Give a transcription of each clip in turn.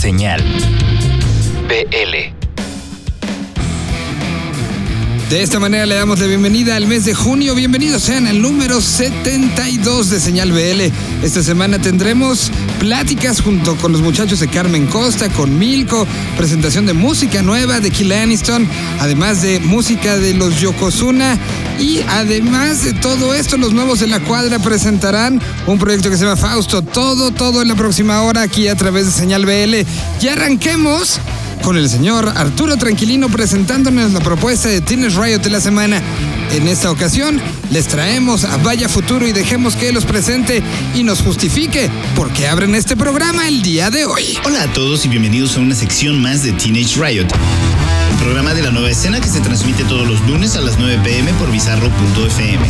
Señal BL. De esta manera le damos la bienvenida al mes de junio. Bienvenidos sean al número 72 de Señal BL. Esta semana tendremos pláticas junto con los muchachos de Carmen Costa, con Milko, presentación de música nueva de Kill Aniston, además de música de los Yokozuna. Y además de todo esto, los nuevos de la cuadra presentarán un proyecto que se llama Fausto. Todo, todo en la próxima hora aquí a través de Señal BL. Ya arranquemos con el señor Arturo Tranquilino presentándonos la propuesta de Teenage Riot de la semana. En esta ocasión les traemos a Vaya Futuro y dejemos que él los presente y nos justifique por qué abren este programa el día de hoy. Hola a todos y bienvenidos a una sección más de Teenage Riot. El programa de la nueva escena que se transmite todos los lunes a las 9 pm por bizarro.fm.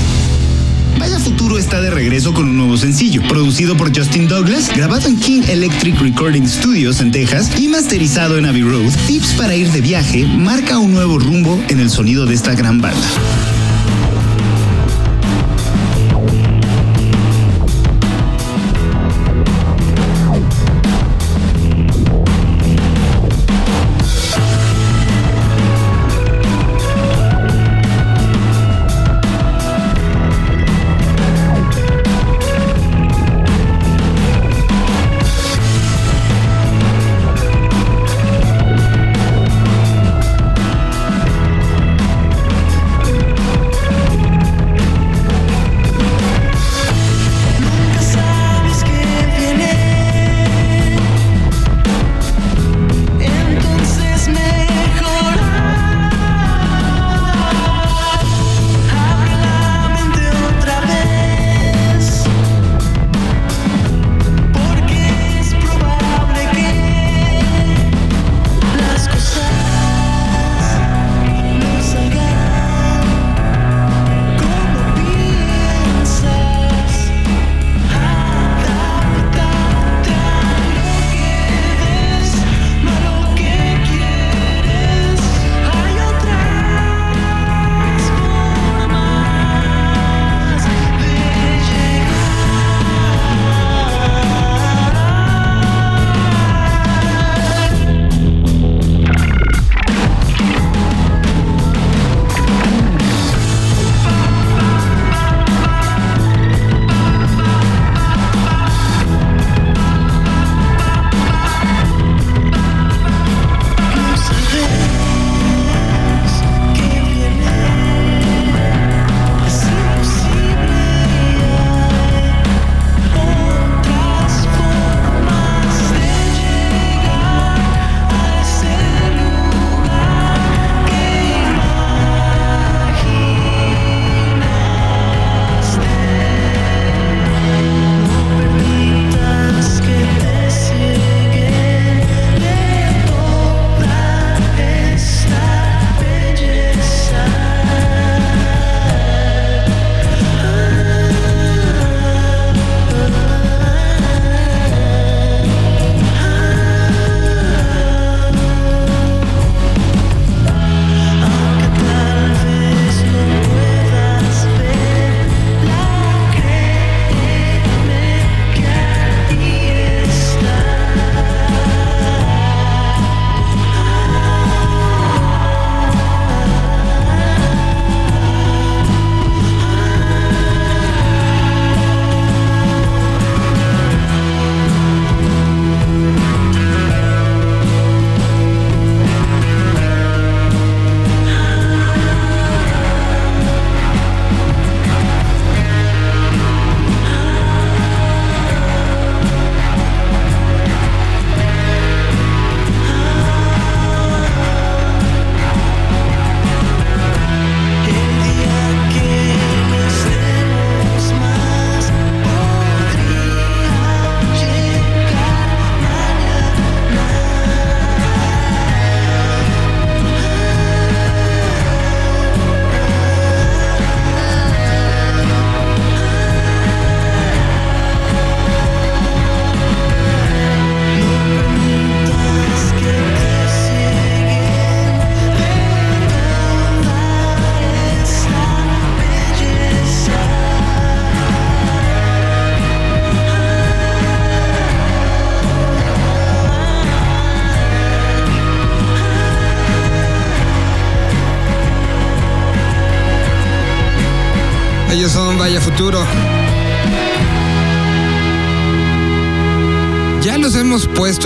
Vaya Futuro está de regreso con un nuevo sencillo, producido por Justin Douglas, grabado en King Electric Recording Studios en Texas y masterizado en Abbey Road. Tips para ir de viaje marca un nuevo rumbo en el sonido de esta gran banda.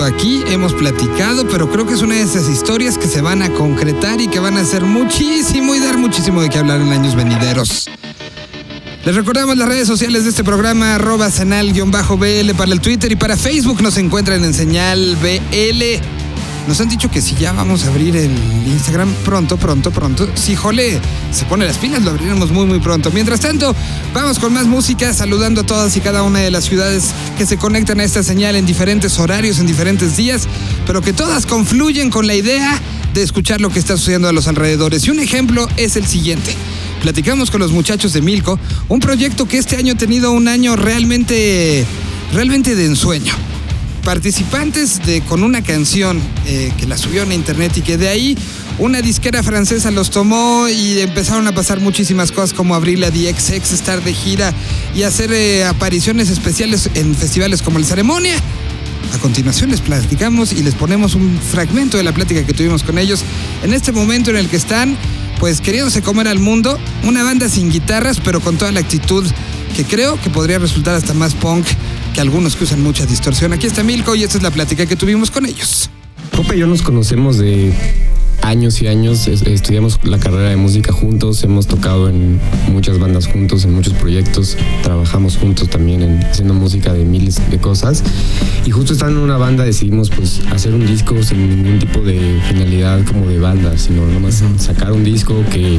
Aquí, hemos platicado, pero creo que es una de esas historias que se van a concretar y que van a hacer muchísimo y dar muchísimo de qué hablar en años venideros. Les recordamos las redes sociales de este programa, arroba senal-bl para el Twitter y para Facebook nos encuentran en señal BL. Nos han dicho que si ya vamos a abrir el Instagram pronto, pronto, pronto. Si Jole se pone las pilas, lo abriremos muy, muy pronto. Mientras tanto, vamos con más música, saludando a todas y cada una de las ciudades que se conectan a esta señal en diferentes horarios, en diferentes días, pero que todas confluyen con la idea de escuchar lo que está sucediendo a los alrededores. Y un ejemplo es el siguiente. Platicamos con los muchachos de Milco, un proyecto que este año ha tenido un año realmente, realmente de ensueño participantes de, con una canción eh, que la subió a internet y que de ahí una disquera francesa los tomó y empezaron a pasar muchísimas cosas como abrir la DXX, estar de gira y hacer eh, apariciones especiales en festivales como el Ceremonia. A continuación les platicamos y les ponemos un fragmento de la plática que tuvimos con ellos en este momento en el que están pues queriéndose comer al mundo, una banda sin guitarras pero con toda la actitud que creo que podría resultar hasta más punk que algunos que usan mucha distorsión. Aquí está Milko y esta es la plática que tuvimos con ellos. Popa y yo nos conocemos de años y años, estudiamos la carrera de música juntos, hemos tocado en muchas bandas juntos, en muchos proyectos, trabajamos juntos también en, haciendo música de miles de cosas y justo estando en una banda decidimos pues hacer un disco sin ningún tipo de finalidad como de banda, sino nomás sacar un disco que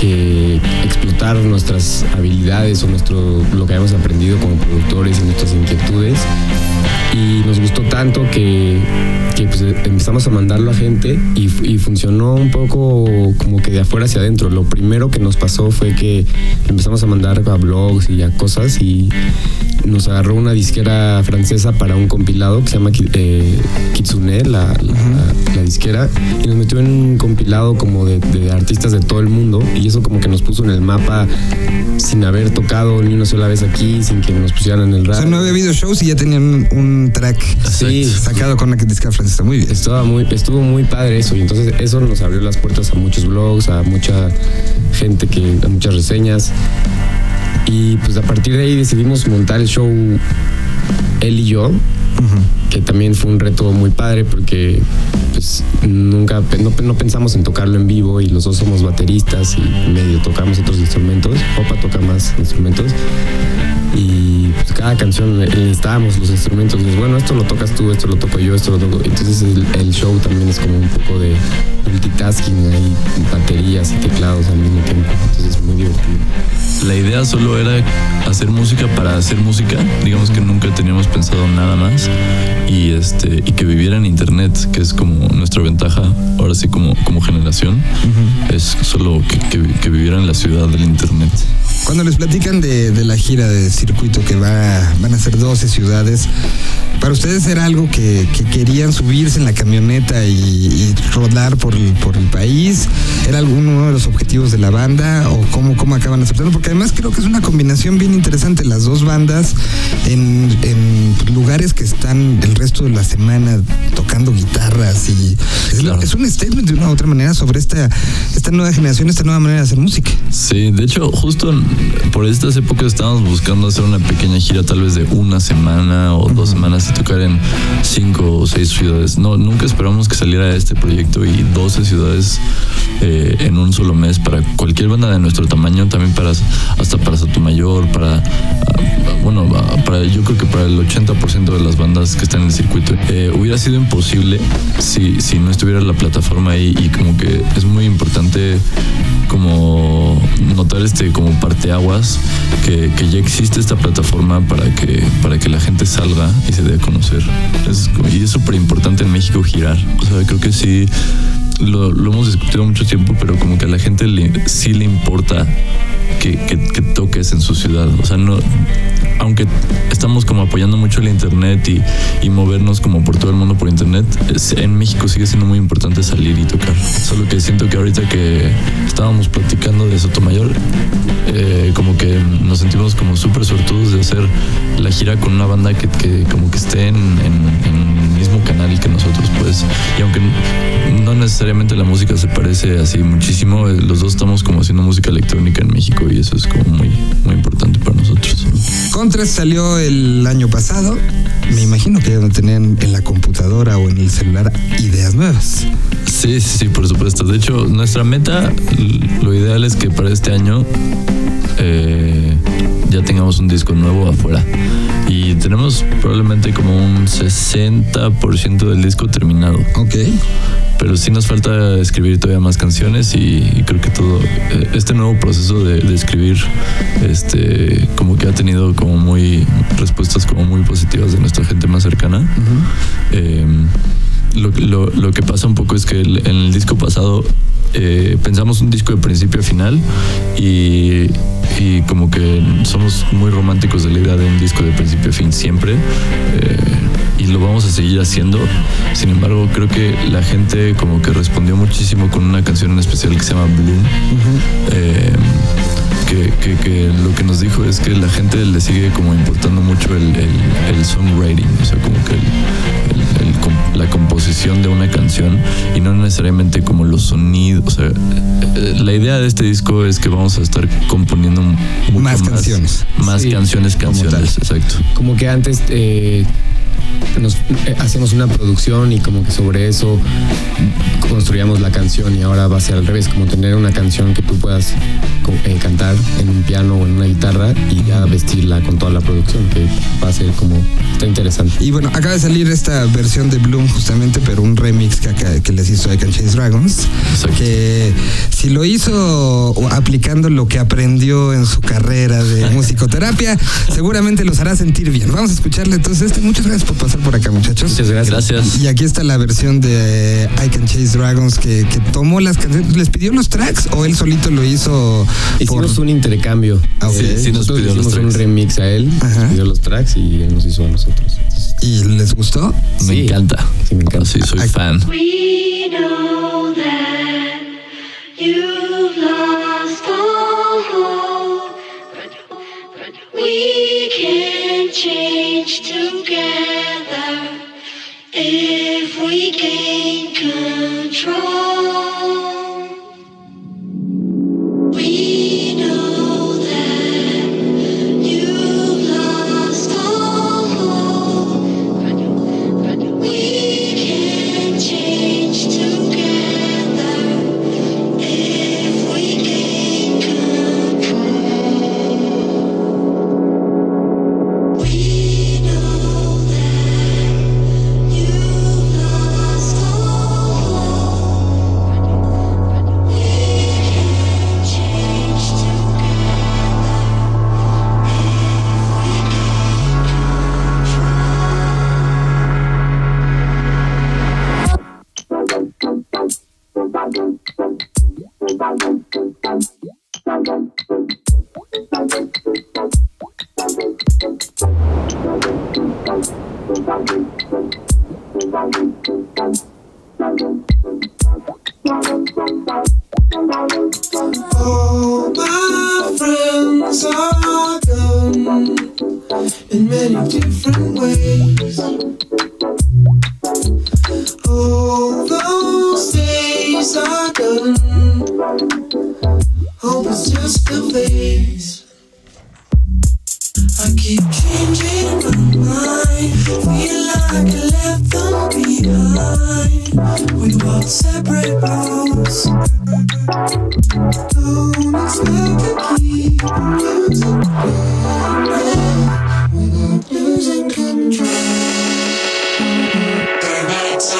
que explotar nuestras habilidades o nuestro, lo que habíamos aprendido como productores y nuestras inquietudes. Y nos gustó tanto que, pues, empezamos a mandarlo a gente y, y, funcionó un poco como que de afuera hacia adentro. Lo primero que nos pasó fue que empezamos a mandar a blogs y a cosas y nos agarró una disquera francesa para un compilado que se llama eh, Kitsune, la, la, disquera, y nos metió en un compilado como de, de, artistas de todo el mundo y eso como que nos puso en el mapa sin haber tocado ni una sola vez aquí, sin que nos pusieran en el radio. O sea, no había habido shows y ya tenían un, track sacado con la disquera francesa. Muy bien. Estaba muy, estuvo muy padre eso y entonces eso nos abrió las puertas a muchos blogs, a mucha gente que, a muchas reseñas y pues a partir de ahí decidimos montar el show él y yo, que también fue un reto muy padre porque pues nunca no, pensamos en tocarlo en vivo y los dos somos bateristas y medio tocamos otros instrumentos. Opa toca más instrumentos y pues cada canción necesitábamos los instrumentos. bueno, esto lo tocas tú, esto lo toco yo, esto lo toco. Entonces el, show también es como un poco de multitasking, hay baterías y teclados al mismo tiempo. Entonces es muy divertido. La idea solo era hacer música para hacer música. Digamos que nunca teníamos pensado nada más. Y, este, y que viviera en internet, que es como nuestra ventaja, ahora sí como, como generación, es solo que, que, viviera en la ciudad del internet. Cuando les platican de, de la gira de circuito que va, van a ser 12 ciudades, ¿para ustedes era algo que, que querían subirse en la camioneta y, rodar por el, por el país? ¿Era alguno de los objetivos de la banda o cómo, cómo acaban aceptando? Porque además creo que es una combinación bien interesante, las dos bandas en, en lugares que están el resto de la semana tocando guitarras y es, un statement de una u otra manera sobre esta, esta nueva generación, esta nueva manera de hacer música. Sí, de hecho, justo por estas épocas estábamos buscando hacer una pequeña gira tal vez de una semana o dos semanas tocar en cinco o seis ciudades. No, nunca esperamos que saliera este proyecto y 12 ciudades eh, en un solo mes para cualquier banda de nuestro tamaño, también para hasta para Sotomayor, para ah, bueno, para yo creo que para el 80% de las bandas que están en el circuito. Eh, hubiera sido imposible si, si no estuviera la plataforma ahí y como que es muy importante como notar este como parteaguas que, que ya existe esta plataforma para que para que la gente salga y se dé a conocer es, y es súper importante en México girar o sea creo que sí lo, hemos discutido mucho tiempo pero como que a la gente le, sí le importa que, que, toques en su ciudad o sea no aunque estamos como apoyando mucho el internet y, y, movernos como por todo el mundo por internet, en México sigue siendo muy importante salir y tocar. Solo que siento que ahorita que estábamos platicando de Sotomayor, eh, como que nos sentimos como súper sortudos de hacer la gira con una banda que, que como que esté en, en, en, el mismo canal que nosotros, pues. Y aunque no necesariamente la música se parece así muchísimo. Eh, Los dos estamos como haciendo música electrónica en México y eso es como muy, muy importante para nosotros. Contras salió el año pasado. Me imagino que ya no tenían en la computadora o en el celular ideas nuevas. Sí, sí, sí, por supuesto. De hecho, nuestra meta, lo ideal es que para este año eh, ya tengamos un disco nuevo afuera. Y tenemos probablemente como un 60% del disco terminado. Ok. Pero sí nos falta escribir todavía más canciones y, y creo que todo eh, este nuevo proceso de, de escribir este como que ha tenido como muy respuestas como muy positivas de nuestra gente más cercana. Eh, lo, lo- lo que pasa un poco es que en el disco pasado eh, pensamos un disco de principio a final y, y como que somos muy románticos de la idea de un disco de principio a fin siempre. eh, y lo vamos a seguir haciendo. Sin embargo, creo que la gente como que respondió muchísimo con una canción en especial que se llama Bloom. Eh, que, que- lo que nos dijo es que la gente le sigue como importando mucho el, el- songwriting, o sea, como que de una canción y no necesariamente como los sonidos. O sea, eh, la idea de este disco es que vamos a estar componiendo mucho Más canciones. Más Sí, canciones, como canciones, exacto. como que antes eh, nos eh, hacíamos una producción y como que sobre eso construíamos la canción y ahora va a ser al revés, como tener una canción que tú puedas eh, cantar en un piano o en una guitarra y ya vestirla con toda la producción, que va a ser como, está interesante. Y bueno, acaba de salir esta versión de Bloom justamente, pero un remix que, acá- que les hizo Can Chase Dragons. Exacto. Que si lo hizo aplicando lo que aprendió en su carrera de musicoterapia, seguramente los hará sentir bien. Vamos a escucharle entonces este. Muchas gracias por pasar por acá, muchachos. Muchas gracias. Gracias. Y aquí está la versión de I Can Chase Dragons que, que tomó las canciones. ¿Les pidió los tracks o él solito lo hizo? Hicimos por- un intercambio. Ah, ok. Sí, sí nos pidió los hicimos un tracks. remix a él, Ajá. nos pidió los tracks y él nos hizo a nosotros. ¿Y les gustó? Me Sí. encanta. Sí, me encanta. Sí, soy Ay. fan. We know that you've lost all hope, but we can change together regain control. All my friends are gone in many different ways. All those days are gone. Hope it's just a phase. I keep got separate rooms. Don't expect to keep losing control without losing control. Then it's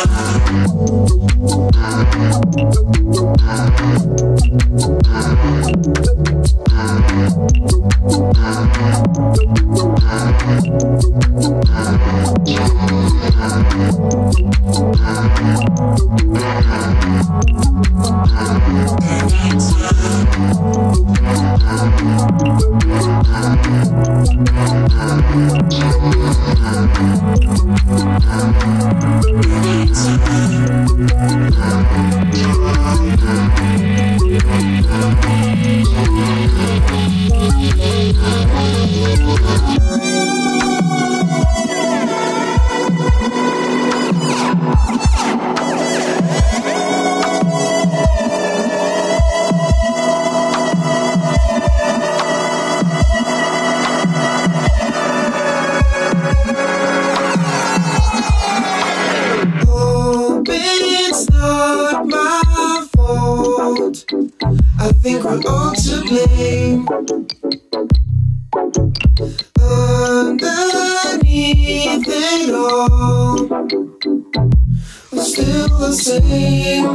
same.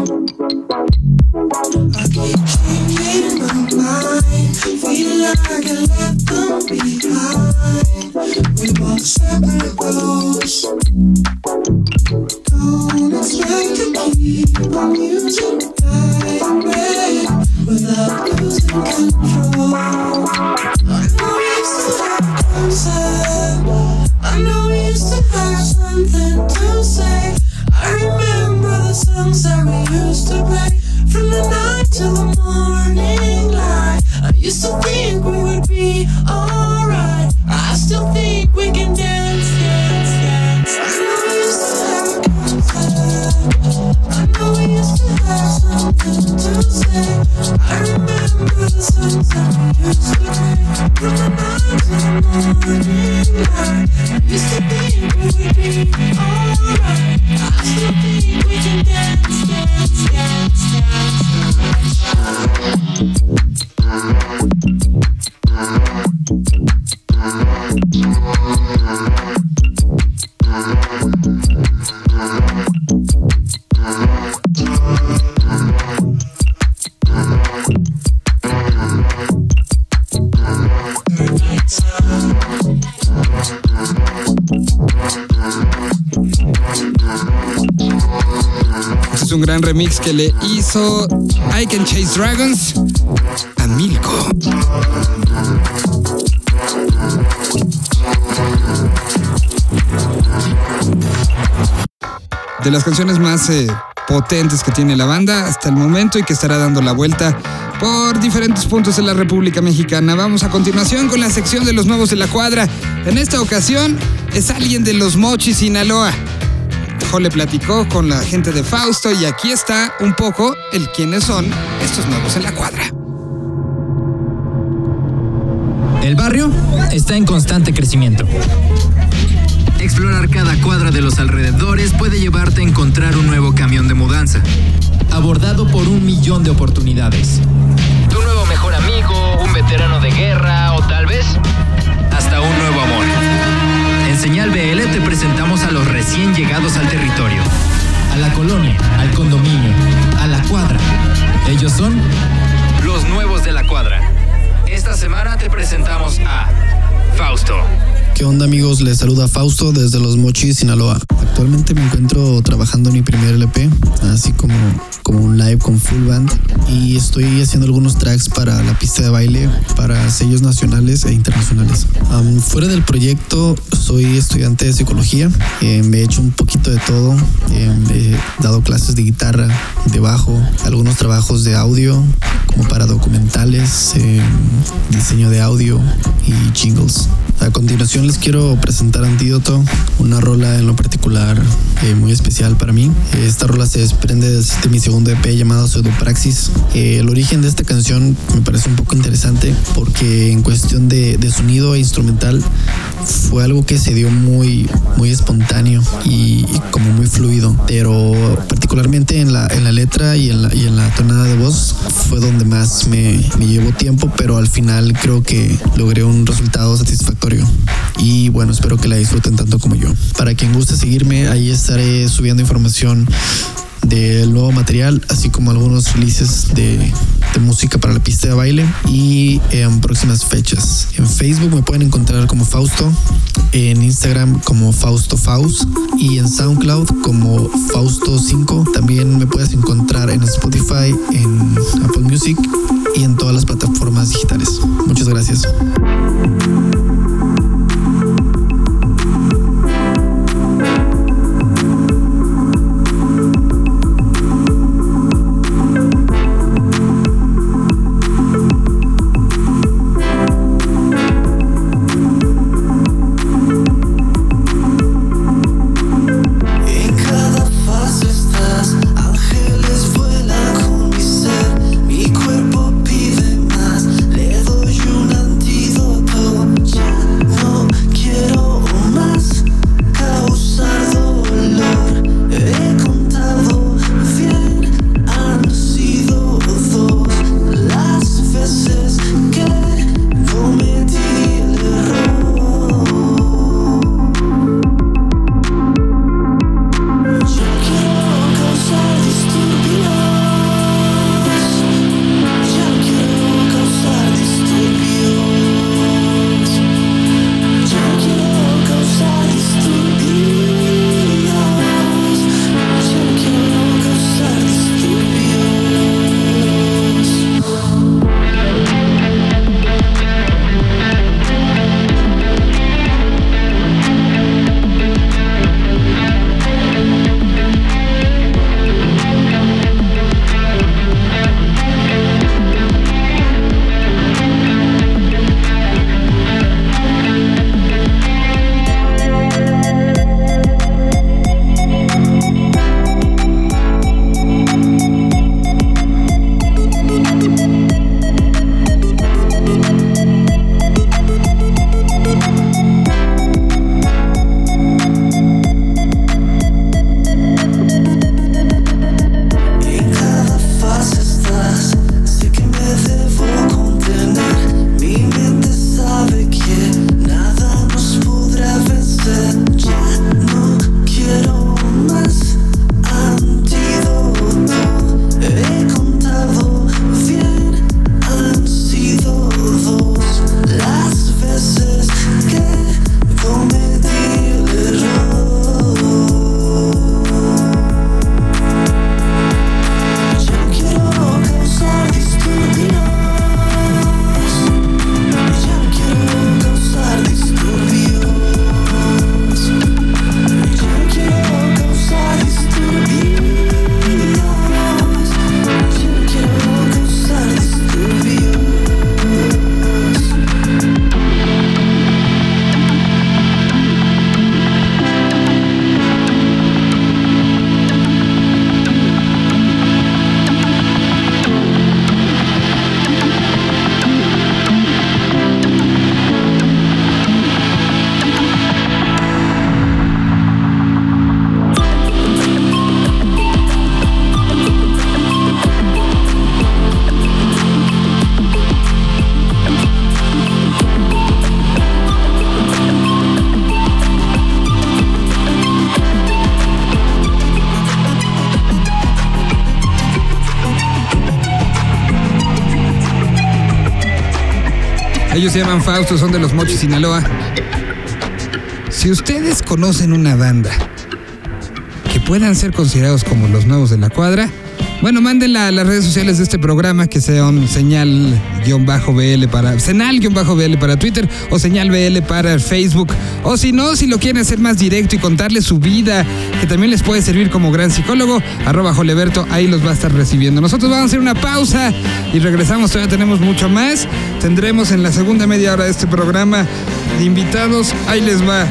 I keep changing my mind, feel like I left them behind. We separate. Don't expect to keep the music remix que le hizo I Can Chase Dragons a Milko. De las canciones más eh, potentes que tiene la banda hasta el momento y que estará dando la vuelta por diferentes puntos de la República Mexicana. Vamos a continuación con la sección de los nuevos de la cuadra. En esta ocasión es alguien de los Mochis, Sinaloa. Jo le platicó con la gente de Fausto y aquí está un poco el quiénes son estos nuevos en la cuadra. El barrio está en constante crecimiento. Explorar cada cuadra de los alrededores puede llevarte a encontrar un nuevo camión de mudanza, abordado por un millón de oportunidades. Tu nuevo mejor amigo, Señal BL te presentamos a los recién llegados al territorio, a la colonia, al condominio, a la cuadra. Ellos son los nuevos de la cuadra. Esta semana te presentamos a Fausto. ¿Qué onda amigos? Les saluda Fausto desde Los Mochis, Sinaloa. Actualmente me encuentro trabajando en mi primer LP, así como, como un live con full band y estoy haciendo algunos tracks para la pista de baile, para sellos nacionales e internacionales. Am, fuera del proyecto soy estudiante de psicología, eh, me he hecho un poquito de todo, eh, he dado clases de guitarra, de bajo, algunos trabajos de audio como para documentales, eh, diseño de audio y jingles. A continuación les quiero presentar Antídoto, una rola en lo particular eh, muy especial para mí. Esta rola se desprende de, de mi segundo EP llamado Pseudopraxis. Eh, el origen de esta canción me parece un poco interesante porque en cuestión de, de sonido e instrumental fue algo que se dio muy, muy espontáneo y, y como muy fluido, pero particularmente en la, en la letra y en la, y en la tonada de voz fue donde más me, me llevó tiempo, pero al final creo que logré un resultado satisfactorio. Y bueno, espero que la disfruten tanto como yo. Para quien guste seguirme, ahí estaré subiendo información del nuevo material, así como algunos releases de, de música para la pista de baile y en próximas fechas. En Facebook me pueden encontrar como Fausto, en Instagram como Fausto Faust y en SoundCloud como Fausto5. También me puedes encontrar en Spotify, en Apple Music y en todas las plataformas digitales. Muchas gracias. Se llaman Fausto, son de los Mochis, Sinaloa. Si ustedes conocen una banda que puedan ser considerados como los nuevos de la cuadra, bueno, mándenla a las redes sociales de este programa que sean señal-BL para senal-BL para Twitter o señal BL para Facebook. O si no, si lo quieren hacer más directo y contarles su vida, que también les puede servir como gran psicólogo, arroba Joleberto, ahí los va a estar recibiendo. Nosotros vamos a hacer una pausa y regresamos, todavía tenemos mucho más. Tendremos en la segunda media hora de este programa de invitados, ahí les va,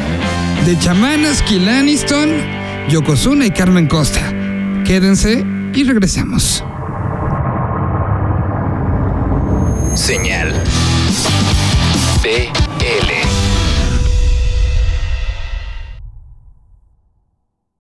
de chamanas, Kill Aniston, Yokozuna y Carmen Costa. Quédense y regresamos.